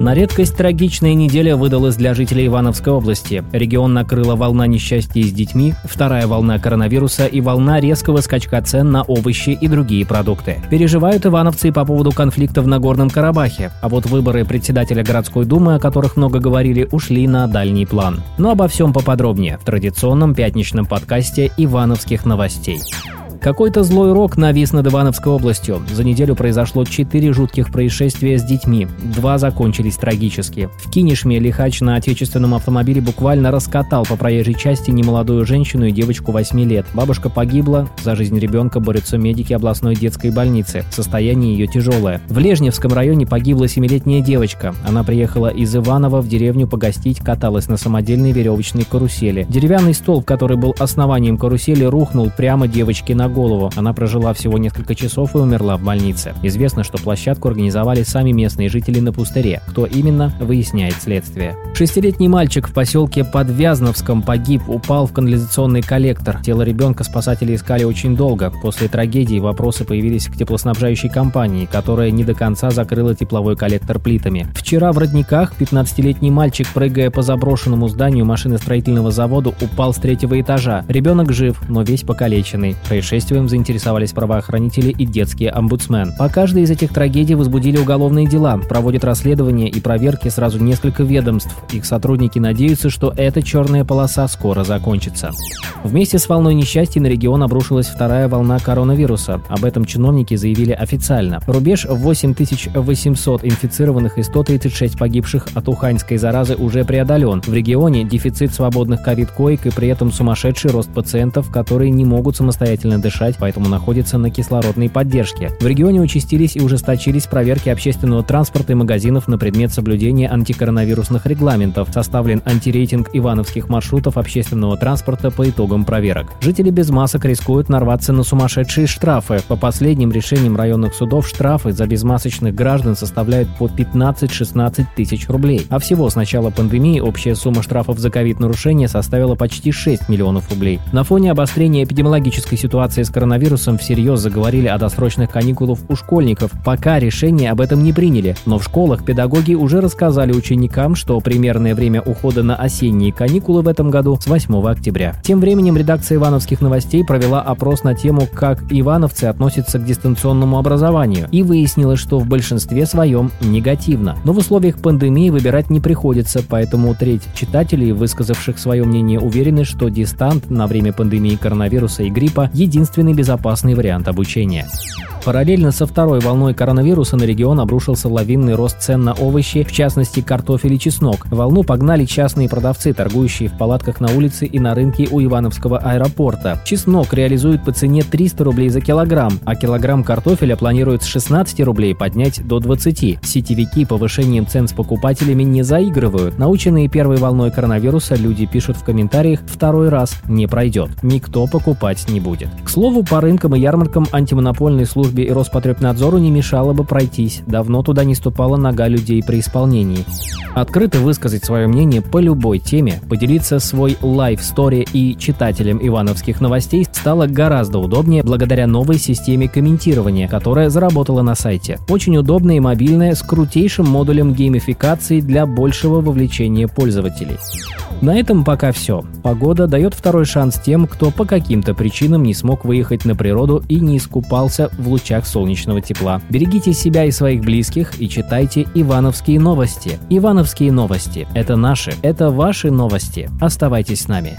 На редкость трагичная неделя выдалась для жителей Ивановской области. Регион накрыла волна несчастья с детьми, вторая волна коронавируса и волна резкого скачка цен на овощи и другие продукты. Переживают ивановцы по поводу конфликта в Нагорном Карабахе, а вот выборы председателя городской думы, о которых много говорили, ушли на дальний план. Но обо всем поподробнее в традиционном пятничном подкасте «Ивановских новостей». Какой-то злой рок навис над Ивановской областью. За неделю произошло четыре жутких происшествия с детьми. Два закончились трагически. В Кинешме лихач на отечественном автомобиле буквально раскатал по проезжей части немолодую женщину и девочку 8 лет. Бабушка погибла, за жизнь ребенка борются медики областной детской больницы. Состояние ее тяжелое. В Лежневском районе погибла семилетняя девочка. Она приехала из Иванова в деревню погостить, каталась на самодельной веревочной карусели. Деревянный столб, который был основанием карусели, рухнул прямо девочке на голову. Она прожила всего несколько часов и умерла в больнице. Известно, что площадку организовали сами местные жители на пустыре. Кто именно, выясняет следствие. Шестилетний мальчик в поселке Подвязновском погиб, упал в канализационный коллектор. Тело ребенка спасатели искали очень долго. После трагедии вопросы появились к теплоснабжающей компании, которая не до конца закрыла тепловой коллектор плитами. Вчера в Родниках 15-летний мальчик, прыгая по заброшенному зданию машиностроительного завода, упал с третьего этажа. Ребенок жив, но весь покалеченный. Происшествие происшествием заинтересовались правоохранители и детский омбудсмен. По каждой из этих трагедий возбудили уголовные дела, проводят расследования и проверки сразу несколько ведомств. Их сотрудники надеются, что эта черная полоса скоро закончится. Вместе с волной несчастья на регион обрушилась вторая волна коронавируса. Об этом чиновники заявили официально. Рубеж в 8800 инфицированных и 136 погибших от уханьской заразы уже преодолен. В регионе дефицит свободных ковид-коек и при этом сумасшедший рост пациентов, которые не могут самостоятельно дышать, поэтому находится на кислородной поддержке. В регионе участились и ужесточились проверки общественного транспорта и магазинов на предмет соблюдения антикоронавирусных регламентов. Составлен антирейтинг ивановских маршрутов общественного транспорта по итогам проверок. Жители без масок рискуют нарваться на сумасшедшие штрафы. По последним решениям районных судов штрафы за безмасочных граждан составляют по 15-16 тысяч рублей. А всего с начала пандемии общая сумма штрафов за ковид-нарушения составила почти 6 миллионов рублей. На фоне обострения эпидемиологической ситуации ситуации с коронавирусом всерьез заговорили о досрочных каникулах у школьников, пока решение об этом не приняли. Но в школах педагоги уже рассказали ученикам, что примерное время ухода на осенние каникулы в этом году с 8 октября. Тем временем редакция Ивановских новостей провела опрос на тему, как ивановцы относятся к дистанционному образованию, и выяснила, что в большинстве своем негативно. Но в условиях пандемии выбирать не приходится, поэтому треть читателей, высказавших свое мнение, уверены, что дистант на время пандемии коронавируса и гриппа единственный единственный безопасный вариант обучения. Параллельно со второй волной коронавируса на регион обрушился лавинный рост цен на овощи, в частности картофель и чеснок. Волну погнали частные продавцы, торгующие в палатках на улице и на рынке у Ивановского аэропорта. Чеснок реализуют по цене 300 рублей за килограмм, а килограмм картофеля планируют с 16 рублей поднять до 20. Сетевики повышением цен с покупателями не заигрывают. Наученные первой волной коронавируса люди пишут в комментариях «второй раз не пройдет». Никто покупать не будет. К слову, по рынкам и ярмаркам антимонопольной службы службе и Роспотребнадзору не мешало бы пройтись, давно туда не ступала нога людей при исполнении. Открыто высказать свое мнение по любой теме, поделиться свой лайф-стори и читателям ивановских новостей стало гораздо удобнее благодаря новой системе комментирования, которая заработала на сайте. Очень удобная и мобильная, с крутейшим модулем геймификации для большего вовлечения пользователей. На этом пока все. Погода дает второй шанс тем, кто по каким-то причинам не смог выехать на природу и не искупался в лучах солнечного тепла. Берегите себя и своих близких и читайте Ивановские новости. Ивановские новости – это наши, это ваши новости. Оставайтесь с нами.